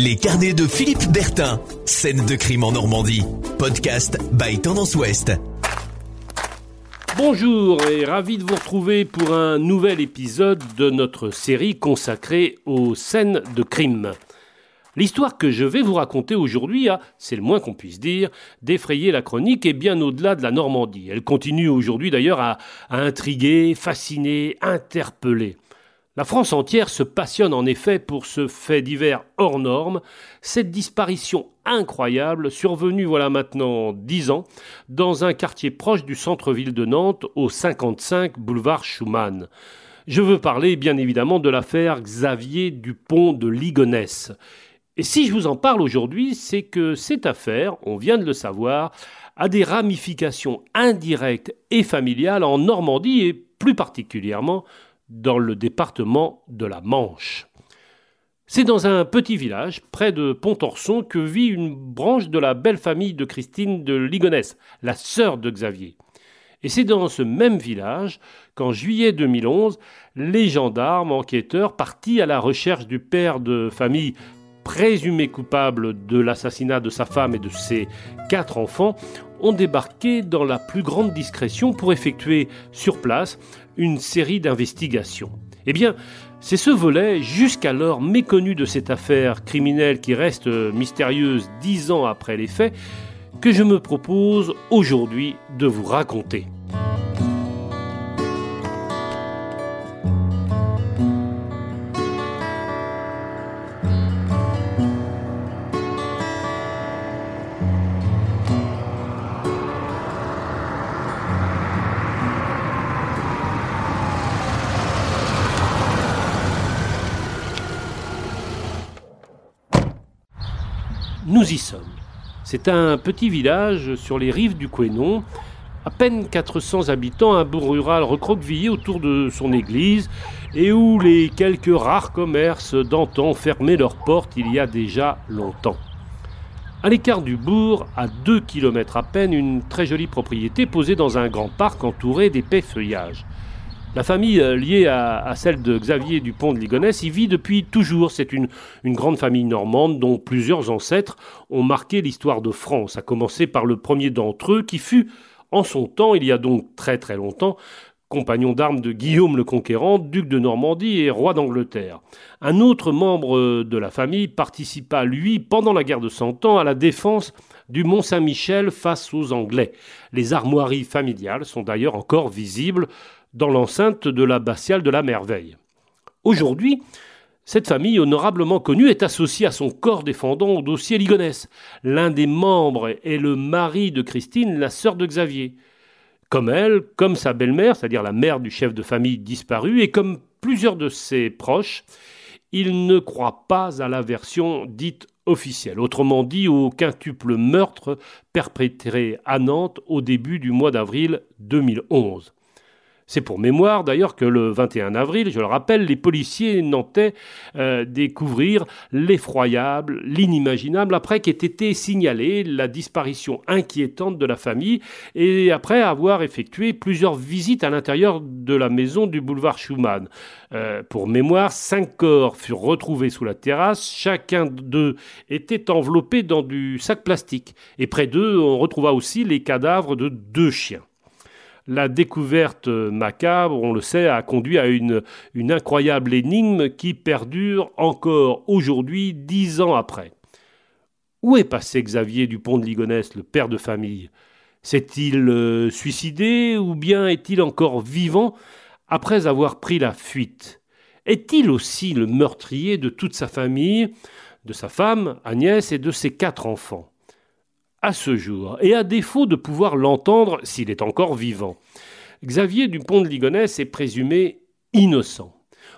Les carnets de Philippe Bertin, scène de crime en Normandie. Podcast by Tendance Ouest. Bonjour et ravi de vous retrouver pour un nouvel épisode de notre série consacrée aux scènes de crime. L'histoire que je vais vous raconter aujourd'hui a, c'est le moins qu'on puisse dire, d'effrayer la chronique et bien au-delà de la Normandie. Elle continue aujourd'hui d'ailleurs à intriguer, fasciner, interpeller. La France entière se passionne en effet pour ce fait divers hors norme, cette disparition incroyable survenue voilà maintenant dix ans dans un quartier proche du centre-ville de Nantes au 55 boulevard Schumann. Je veux parler bien évidemment de l'affaire Xavier Dupont de Ligonnès. Et si je vous en parle aujourd'hui, c'est que cette affaire, on vient de le savoir, a des ramifications indirectes et familiales en Normandie et plus particulièrement dans le département de la Manche. C'est dans un petit village, près de Pontorson, que vit une branche de la belle famille de Christine de Ligonnès, la sœur de Xavier. Et c'est dans ce même village qu'en juillet 2011, les gendarmes enquêteurs partis à la recherche du père de famille présumé coupable de l'assassinat de sa femme et de ses quatre enfants ont débarqué dans la plus grande discrétion pour effectuer sur place une série d'investigations. Eh bien, c'est ce volet, jusqu'alors méconnu de cette affaire criminelle qui reste mystérieuse dix ans après les faits, que je me propose aujourd'hui de vous raconter. C'est un petit village sur les rives du Quénon, à peine 400 habitants, un bourg rural recroquevillé autour de son église et où les quelques rares commerces d'antan fermaient leurs portes il y a déjà longtemps. À l'écart du bourg, à deux kilomètres à peine, une très jolie propriété posée dans un grand parc entouré d'épais feuillages. La famille euh, liée à, celle de Xavier Dupont de Ligonnès y vit depuis toujours. C'est une, une, grande famille normande dont plusieurs ancêtres ont marqué l'histoire de France, à commencer par le premier d'entre eux qui fut, en son temps, il y a donc très très longtemps, compagnon d'armes de Guillaume le Conquérant, duc de Normandie et roi d'Angleterre. Un autre membre de la famille participa, lui, pendant la guerre de Cent Ans, à la défense du Mont Saint-Michel face aux Anglais. Les armoiries familiales sont d'ailleurs encore visibles dans l'enceinte de l'abbatiale de la Merveille. Aujourd'hui, cette famille honorablement connue est associée à son corps défendant au dossier Ligonès. L'un des membres est le mari de Christine, la sœur de Xavier. Comme elle, comme sa belle-mère, c'est-à-dire la mère du chef de famille disparu, et comme plusieurs de ses proches, il ne croit pas à la version dite officielle, autrement dit au quintuple meurtre perpétré à Nantes au début du mois d'avril 2011. C'est pour mémoire d'ailleurs que le 21 avril, je le rappelle, les policiers nantais euh, découvrirent l'effroyable, l'inimaginable, après qu'ait été signalée la disparition inquiétante de la famille et après avoir effectué plusieurs visites à l'intérieur de la maison du boulevard Schumann. Euh, pour mémoire, cinq corps furent retrouvés sous la terrasse, chacun d'eux était enveloppé dans du sac plastique et près d'eux on retrouva aussi les cadavres de deux chiens. La découverte macabre, on le sait, a conduit à une, incroyable énigme qui perdure encore aujourd'hui, dix ans après. Où est passé Xavier Dupont de Ligonnès, le père de famille? S'est-il euh, suicidé ou bien est-il encore vivant après avoir pris la fuite? Est-il aussi le meurtrier de toute sa famille, de sa femme, Agnès, et de ses quatre enfants? À ce jour, et à défaut de pouvoir l'entendre s'il est encore vivant. Xavier Dupont de Ligonnès est présumé innocent.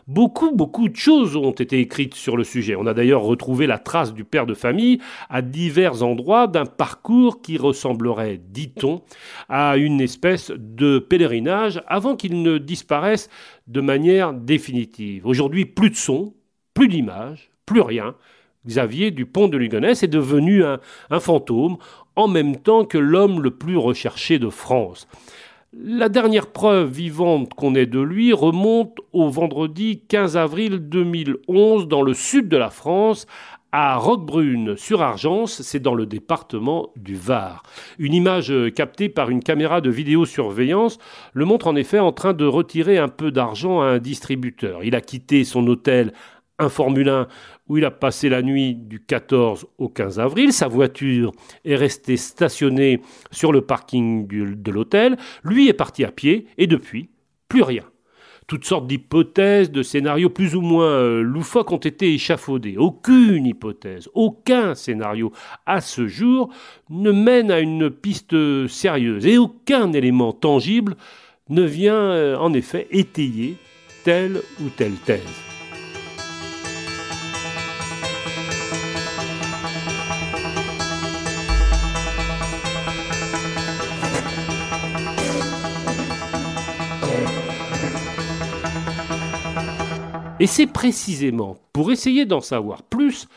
Beaucoup, beaucoup de choses ont été écrites sur le sujet. On a d'ailleurs retrouvé la trace du père de famille à divers endroits d'un parcours qui ressemblerait, dit-on, à une espèce de pèlerinage avant qu'il ne disparaisse de manière définitive. Aujourd'hui, plus de son, plus d'images, plus rien. Xavier Dupont de Ligonnès est devenu un, un fantôme en même temps que l'homme le plus recherché de France. La dernière preuve vivante qu'on ait de lui remonte au vendredi 15 avril 2011 dans le sud de la France, à Roquebrune sur Argence, c'est dans le département du Var. Une image captée par une caméra de vidéosurveillance le montre en effet en train de retirer un peu d'argent à un distributeur. Il a quitté son hôtel un Formule 1 où il a passé la nuit du 14 au 15 avril. Sa voiture est restée stationnée sur le parking de l'hôtel. Lui est parti à pied et depuis, plus rien toutes sortes d'hypothèses, de scénarios plus ou moins euh, loufoques ont été échafaudés. Aucune hypothèse, aucun scénario à ce jour ne mène à une piste sérieuse et aucun élément tangible ne vient euh, en effet étayer telle ou telle thèse. Et c'est précisément pour essayer d'en savoir plus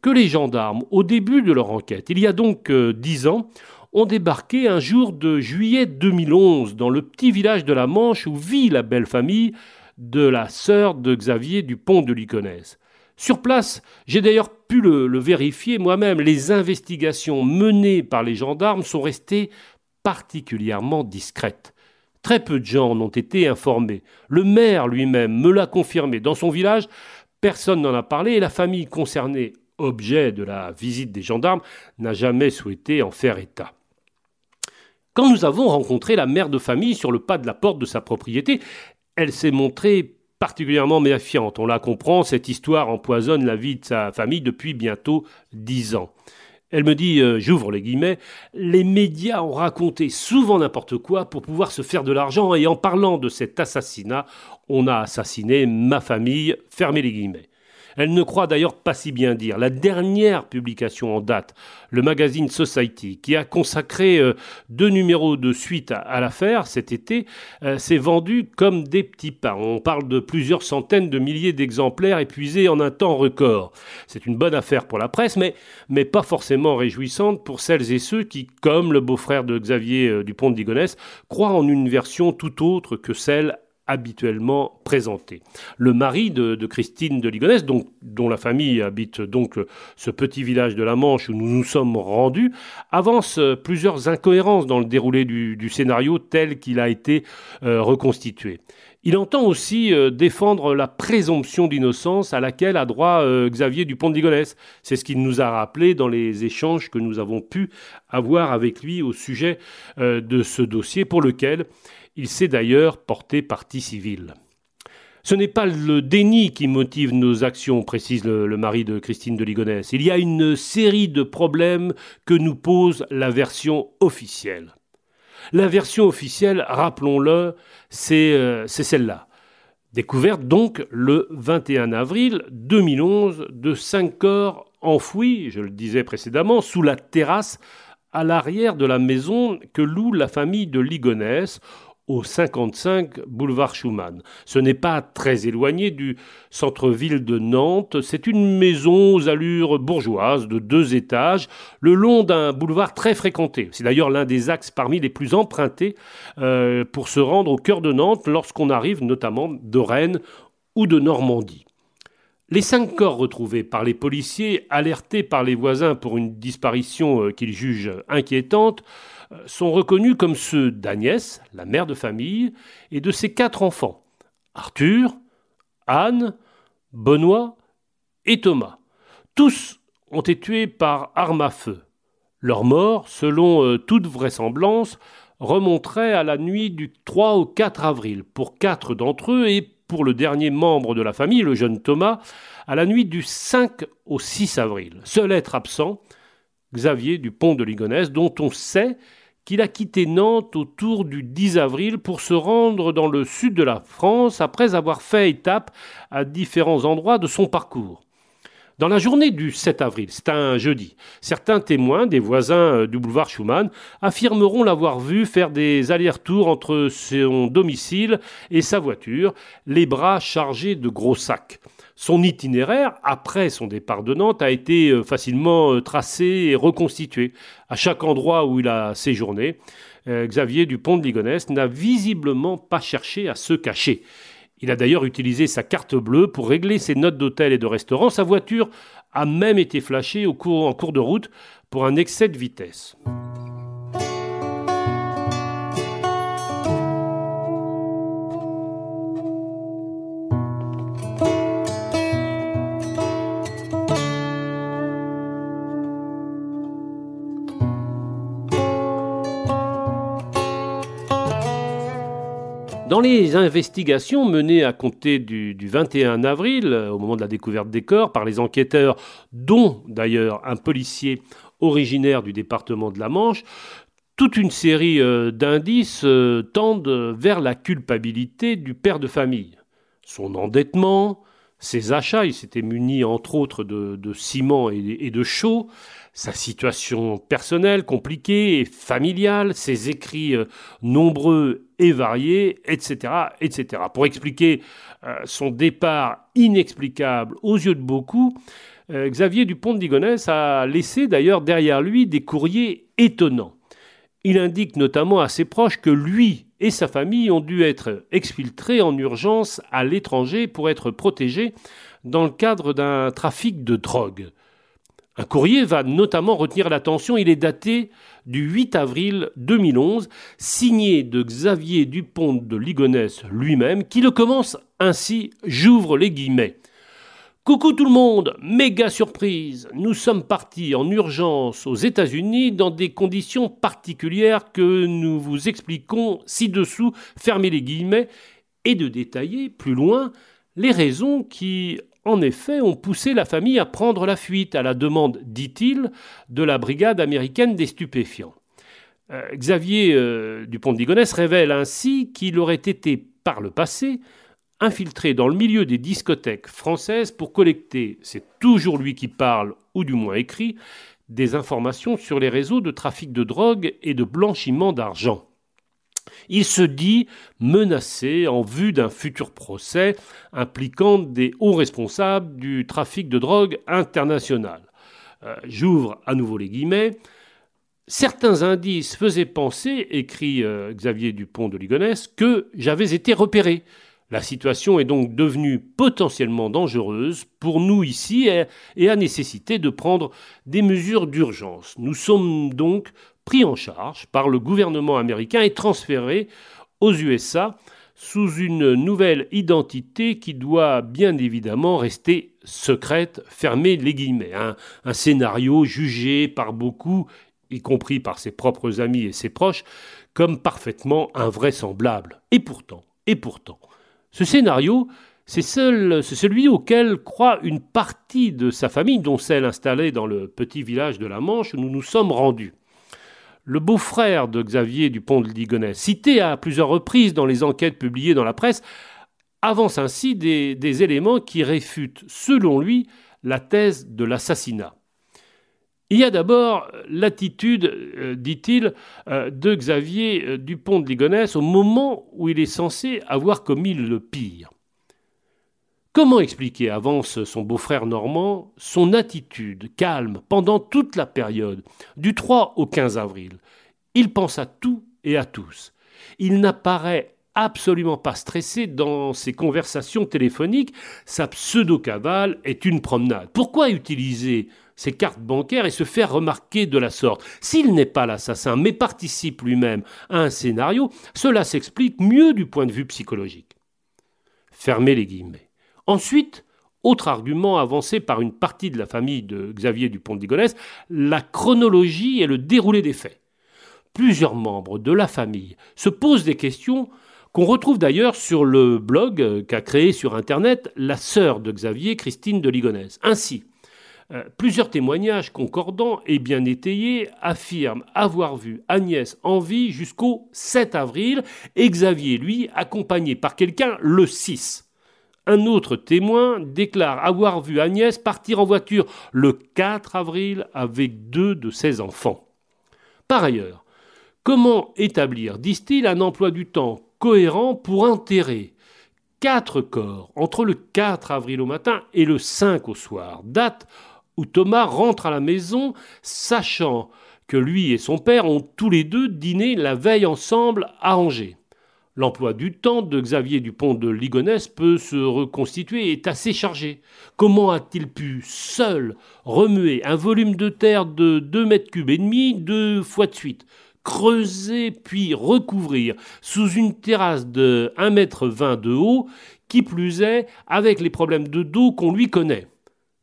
que les gendarmes, au début de leur enquête, il y a donc euh, dix ans, ont débarqué un jour de juillet 2011 dans le petit village de la Manche où vit la belle famille de la sœur de Xavier Dupont de Ligonnès. Sur place, j'ai d'ailleurs pu le vérifier moi-même, les investigations menées par les gendarmes sont restées particulièrement discrètes. Très peu de gens en ont été informés. Le maire lui-même me l'a confirmé. Dans son village, personne n'en a parlé et la famille concernée, objet de la visite des gendarmes, n'a jamais souhaité en faire état. Quand nous avons rencontré la mère de famille sur le pas de la porte de sa propriété, elle s'est montrée particulièrement méfiante. On la comprend, cette histoire empoisonne la vie de sa famille depuis bientôt dix ans. Elle me dit, euh, j'ouvre les guillemets, les médias ont raconté souvent n'importe quoi pour pouvoir se faire de l'argent et en parlant de cet assassinat, on a assassiné ma famille, fermez les guillemets. Elle ne croit d'ailleurs pas si bien dire. La dernière publication en date, le magazine Society, qui a consacré euh, deux numéros de suite à, l'affaire cet été, euh, s'est vendu comme des petits pains. On parle de plusieurs centaines de milliers d'exemplaires épuisés en un temps record. C'est une bonne affaire pour la presse, mais, mais pas forcément réjouissante pour celles et ceux qui, comme le beau-frère de Xavier euh, Dupont de Ligonnès, croient en une version tout autre que celle habituellement présenté. Le mari de, Christine de Ligonnès, dont la famille habite donc ce petit village de la Manche où nous nous sommes rendus, avance plusieurs incohérences dans le déroulé du, scénario tel qu'il a été euh, reconstitué. Il entend aussi euh, défendre la présomption d'innocence à laquelle a droit euh, Xavier Dupont de Ligonnès. C'est ce qu'il nous a rappelé dans les échanges que nous avons pu avoir avec lui au sujet de ce dossier pour lequel il s'est d'ailleurs porté partie civile. Ce n'est pas le déni qui motive nos actions, précise le, mari de Christine de Ligonnès. Il y a une série de problèmes que nous pose la version officielle. La version officielle, rappelons-le, c'est euh, celle-là. Découverte donc le 21 avril 2011 de cinq corps enfouis, je le disais précédemment, sous la terrasse à l'arrière de la maison que loue la famille de Ligonnès au 55 boulevard Schumann. Ce n'est pas très éloigné du centre-ville de Nantes, c'est une maison aux allures bourgeoises de deux étages, le long d'un boulevard très fréquenté. C'est d'ailleurs l'un des axes parmi les plus empruntés euh, pour se rendre au cœur de Nantes lorsqu'on arrive notamment de Rennes ou de Normandie. Les cinq corps retrouvés par les policiers, alertés par les voisins pour une disparition euh, qu'ils jugent inquiétante, sont reconnus comme ceux d'Agnès, la mère de famille, et de ses quatre enfants, Arthur, Anne, Benoît et Thomas. Tous ont été tués par arme à feu. Leur mort, selon euh, toute vraisemblance, remonterait à la nuit du 3 au 4 avril pour quatre d'entre eux et pour le dernier membre de la famille, le jeune Thomas, à la nuit du 5 au 6 avril. Seul être absent, Xavier du Pont de Ligonnès, dont on sait qu'il a quitté Nantes autour du 10 avril pour se rendre dans le sud de la France après avoir fait étape à différents endroits de son parcours. Dans la journée du 7 avril, c'est un jeudi, certains témoins des voisins euh, du boulevard Schumann affirmeront l'avoir vu faire des allers-retours entre son domicile et sa voiture, les bras chargés de gros sacs. Son itinéraire, après son départ de Nantes, a été euh, facilement euh, tracé et reconstitué. À chaque endroit où il a séjourné, Xavier Dupont de Ligonnès n'a visiblement pas cherché à se cacher. Il a d'ailleurs utilisé sa carte bleue pour régler ses notes d'hôtel et de restaurant. Sa voiture a même été flashée en cours de route pour un excès de vitesse. Dans les investigations menées à compter du, 21 avril, euh, au moment de la découverte des corps, par les enquêteurs, dont d'ailleurs un policier originaire du département de la Manche, toute une série euh, d'indices euh, tendent vers la culpabilité du père de famille. Son endettement, ses achats, il s'était muni entre autres de, ciment et, de chaux, sa situation personnelle compliquée et familiale, ses écrits nombreux et variés, etc., etc. Pour expliquer euh, son départ inexplicable aux yeux de beaucoup, euh, Xavier Dupont de Ligonnès a laissé d'ailleurs derrière lui des courriers étonnants. Il indique notamment à ses proches que lui et sa famille ont dû être exfiltrés en urgence à l'étranger pour être protégés dans le cadre d'un trafic de drogue. Un courrier va notamment retenir l'attention, il est daté du 8 avril 2011, signé de Xavier Dupont de Ligonnès lui-même, qui le commence ainsi, j'ouvre les guillemets. Coucou tout le monde, méga surprise. Nous sommes partis en urgence aux États-Unis dans des conditions particulières que nous vous expliquons ci-dessous, fermez les guillemets, et de détailler plus loin les raisons qui, en effet, ont poussé la famille à prendre la fuite à la demande, dit-il, de la brigade américaine des stupéfiants. Euh, Xavier euh, Dupont de révèle ainsi qu'il aurait été, par le passé, infiltré dans le milieu des discothèques françaises pour collecter, c'est toujours lui qui parle, ou du moins écrit, des informations sur les réseaux de trafic de drogue et de blanchiment d'argent. Il se dit menacé en vue d'un futur procès impliquant des hauts responsables du trafic de drogue international. Euh, j'ouvre à nouveau les guillemets. Certains indices faisaient penser, écrit euh, Xavier Dupont de Ligonnès, que j'avais été repéré la situation est donc devenue potentiellement dangereuse pour nous ici et a nécessité de prendre des mesures d'urgence. Nous sommes donc pris en charge par le gouvernement américain et transférés aux USA sous une nouvelle identité qui doit bien évidemment rester secrète, fermez les guillemets. Un, un scénario jugé par beaucoup, y compris par ses propres amis et ses proches, comme parfaitement invraisemblable. Et pourtant, et pourtant, ce scénario, c'est celui auquel croit une partie de sa famille, dont celle installée dans le petit village de la Manche où nous nous sommes rendus. Le beau-frère de Xavier Dupont de Ligonnès, cité à plusieurs reprises dans les enquêtes publiées dans la presse, avance ainsi des éléments qui réfutent, selon lui, la thèse de l'assassinat. Il y a d'abord l'attitude, euh, dit-il, euh, de Xavier euh, Dupont de Ligonnès au moment où il est censé avoir commis le pire. Comment expliquer, avance son beau-frère normand, son attitude calme pendant toute la période, du 3 au 15 avril? Il pense à tout et à tous. Il n'apparaît absolument pas stressé dans ses conversations téléphoniques. Sa pseudo-cavale est une promenade. Pourquoi utiliser ses cartes bancaires et se faire remarquer de la sorte? S'il n'est pas l'assassin, mais participe lui-même à un scénario, cela s'explique mieux du point de vue psychologique. Fermez les guillemets. Ensuite, autre argument avancé par une partie de la famille de Xavier Dupont de Ligonnès, la chronologie et le déroulé des faits. Plusieurs membres de la famille se posent des questions qu'on retrouve d'ailleurs sur le blog qu'a créé sur Internet la sœur de Xavier, Christine de Ligonnès. Ainsi, euh, plusieurs témoignages concordants et bien étayés affirment avoir vu Agnès en vie jusqu'au 7 avril et Xavier, lui, accompagné par quelqu'un le 6. Un autre témoin déclare avoir vu Agnès partir en voiture le 4 avril avec deux de ses enfants. Par ailleurs, comment établir, disent-ils, un emploi du temps cohérent pour enterrer quatre corps entre le 4 avril au matin et le 5 au soir, date où Thomas rentre à la maison sachant que lui et son père ont tous les deux dîné la veille ensemble à Angers. L'emploi du temps de Xavier Dupont de Ligonnès peut se reconstituer et est assez chargé. Comment a-t-il pu, seul, remuer un volume de terre de 2 mètres cubes et demi deux fois de suite creuser puis recouvrir sous une terrasse de 1 mètre 20 de haut, qui plus est avec les problèmes de dos qu'on lui connaît?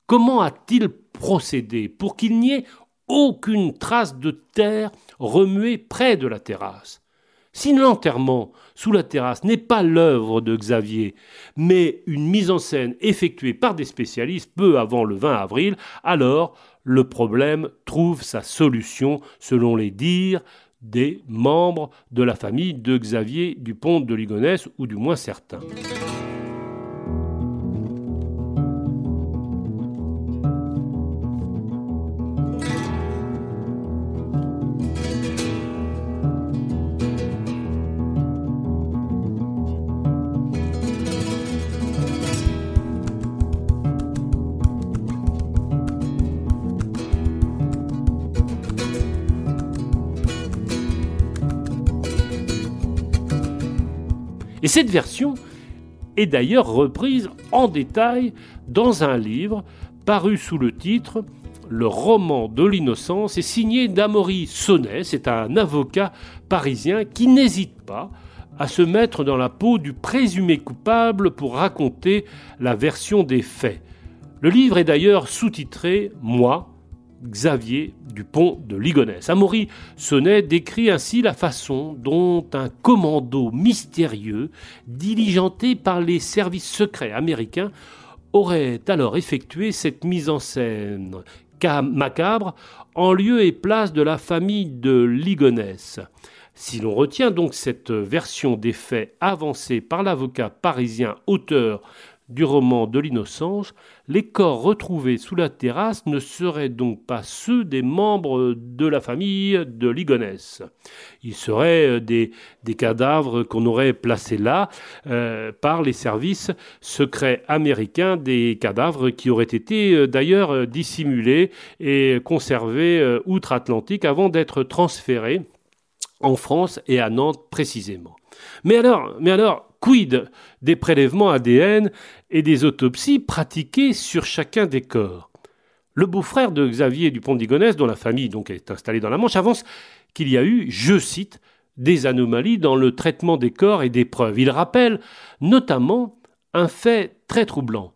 Comment a-t-il procédé pour qu'il n'y ait aucune trace de terre remuée près de la terrasse? Si l'enterrement sous la terrasse n'est pas l'œuvre de Xavier, mais une mise en scène effectuée par des spécialistes peu avant le 20 avril, alors le problème trouve sa solution selon les dires des membres de la famille de Xavier Dupont de Ligonnès, ou du moins certains. Et cette version est d'ailleurs reprise en détail dans un livre paru sous le titre Le roman de l'innocence et signé d'Amaury Sonnet. C'est un avocat parisien qui n'hésite pas à se mettre dans la peau du présumé coupable pour raconter la version des faits. Le livre est d'ailleurs sous-titré Moi, Xavier Dupont de Ligonnès. Amaury Sonnet décrit ainsi la façon dont un commando mystérieux, diligenté par les services secrets américains, aurait alors effectué cette mise en scène macabre en lieu et place de la famille de Ligonnès. Si l'on retient donc cette version des faits avancée par l'avocat parisien auteur du roman de l'innocence, les corps retrouvés sous la terrasse ne seraient donc pas ceux des membres de la famille de Ligonès. Ils seraient euh, des, cadavres qu'on aurait placés là euh, par les services secrets américains, des cadavres qui auraient été euh, d'ailleurs dissimulés et conservés outre-Atlantique avant d'être transférés en France et à Nantes précisément. Mais alors, quid des prélèvements ADN et des autopsies pratiquées sur chacun des corps? Le beau-frère de Xavier Dupont d'Igonès, dont la famille donc est installée dans la Manche, avance qu'il y a eu, je cite, des anomalies dans le traitement des corps et des preuves. Il rappelle notamment un fait très troublant.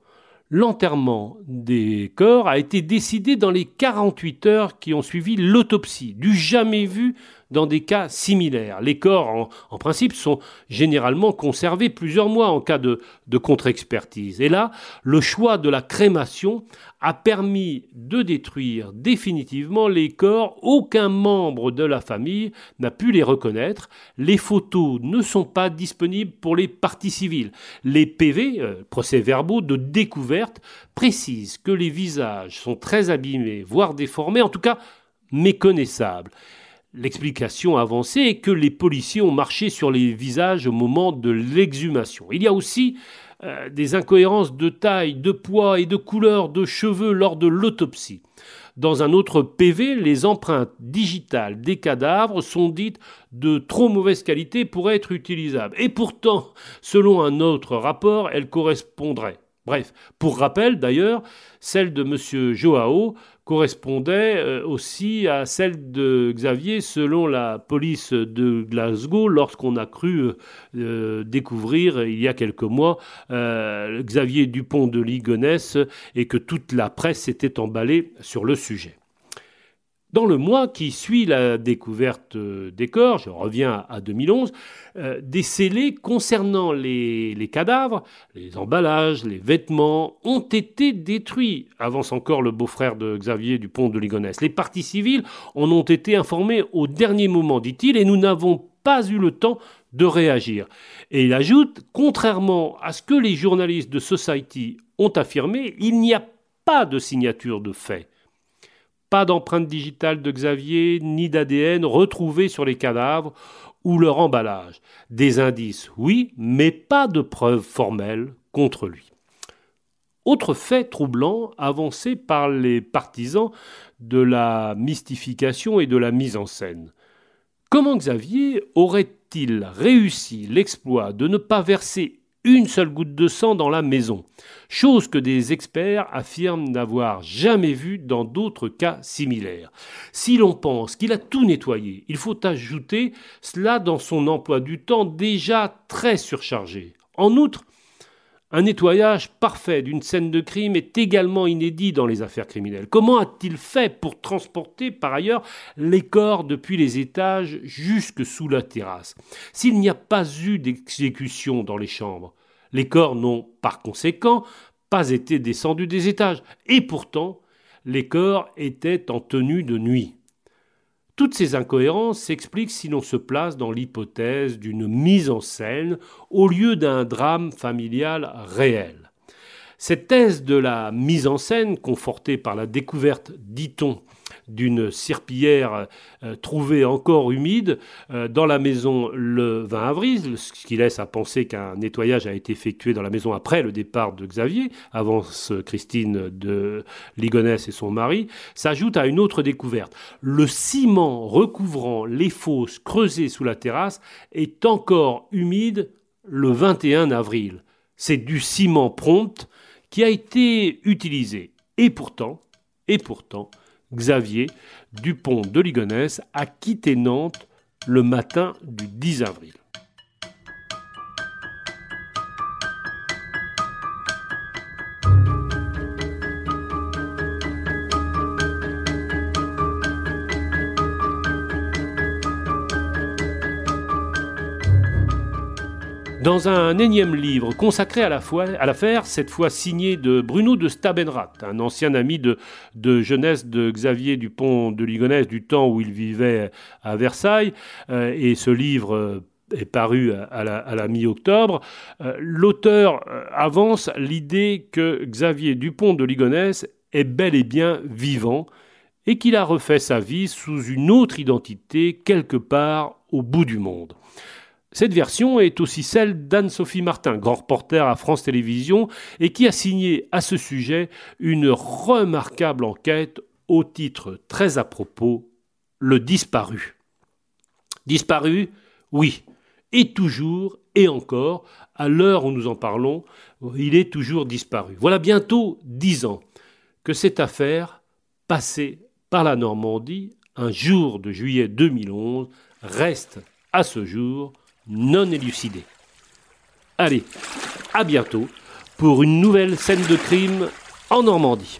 L'enterrement des corps a été décidé dans les 48 heures qui ont suivi l'autopsie, du jamais vu dans des cas similaires. Les corps, en, principe, sont généralement conservés plusieurs mois en cas de, de contre-expertise. Et là, le choix de la crémation a permis de détruire définitivement les corps. Aucun membre de la famille n'a pu les reconnaître. Les photos ne sont pas disponibles pour les parties civiles. Les PV, euh, procès-verbaux de découverte, précisent que les visages sont très abîmés, voire déformés, en tout cas méconnaissables. L'explication avancée est que les policiers ont marché sur les visages au moment de l'exhumation. Il y a aussi euh, des incohérences de taille, de poids et de couleur de cheveux lors de l'autopsie. Dans un autre PV, les empreintes digitales des cadavres sont dites de trop mauvaise qualité pour être utilisables. Et pourtant, selon un autre rapport, elles correspondraient. Bref, pour rappel d'ailleurs, celle de M. Joao correspondait euh, aussi à celle de Xavier selon la police de Glasgow lorsqu'on a cru euh, euh, découvrir il y a quelques mois Xavier Dupont de Ligonnès et que toute la presse s'était emballée sur le sujet. Dans le mois qui suit la découverte des corps, je reviens à 2011, euh, des scellés concernant les, cadavres, les emballages, les vêtements ont été détruits, avance encore le beau-frère de Xavier Dupont de Ligonnès. Les parties civiles en ont été informées au dernier moment, dit-il, et nous n'avons pas eu le temps de réagir. Et il ajoute, contrairement à ce que les journalistes de Society ont affirmé, il n'y a pas de signature de fait. Pas d'empreinte digitale de Xavier ni d'ADN retrouvées sur les cadavres ou leur emballage. Des indices, oui, mais pas de preuves formelles contre lui. Autre fait troublant avancé par les partisans de la mystification et de la mise en scène. Comment Xavier aurait avait-il réussi l'exploit de ne pas verser une seule goutte de sang dans la maison, chose que des experts affirment n'avoir jamais vue dans d'autres cas similaires. Si l'on pense qu'il a tout nettoyé, il faut ajouter cela dans son emploi du temps déjà très surchargé. En outre, un nettoyage parfait d'une scène de crime est également inédit dans les affaires criminelles. Comment a-t-il fait pour transporter par ailleurs les corps depuis les étages jusque sous la terrasse? S'il n'y a pas eu d'exécution dans les chambres, les corps n'ont par conséquent pas été descendus des étages. Et pourtant, les corps étaient en tenue de nuit. Toutes ces incohérences s'expliquent si l'on se place dans l'hypothèse d'une mise en scène au lieu d'un drame familial réel. Cette thèse de la mise en scène, confortée par la découverte, dit-on, d'une cirpillière euh, trouvée encore humide euh, dans la maison le 20 avril, ce qui laisse à penser qu'un nettoyage a été effectué dans la maison après le départ de Xavier, avance Christine de Ligonès et son mari, s'ajoute à une autre découverte. Le ciment recouvrant les fosses creusées sous la terrasse est encore humide le 21 avril. C'est du ciment prompt qui a été utilisé. Et pourtant, et pourtant, Xavier Dupont de Ligonnès a quitté Nantes le matin du 10 avril. Dans un énième livre consacré à l'affaire, cette fois signé de Bruno de Stabenrath, un ancien ami de, jeunesse de Xavier Dupont de Ligonnès du temps où il vivait à Versailles, euh, et ce livre euh, est paru à la, mi-octobre, euh, l'auteur avance l'idée que Xavier Dupont de Ligonnès est bel et bien vivant et qu'il a refait sa vie sous une autre identité quelque part au bout du monde. Cette version est aussi celle d'Anne-Sophie Martin, grand reporter à France Télévisions, et qui a signé à ce sujet une remarquable enquête au titre très à propos Le disparu. Disparu, oui, et toujours et encore, à l'heure où nous en parlons, il est toujours disparu. Voilà bientôt dix ans que cette affaire, passée par la Normandie, un jour de juillet 2011, reste à ce jour non élucidé. Allez, à bientôt pour une nouvelle scène de crime en Normandie.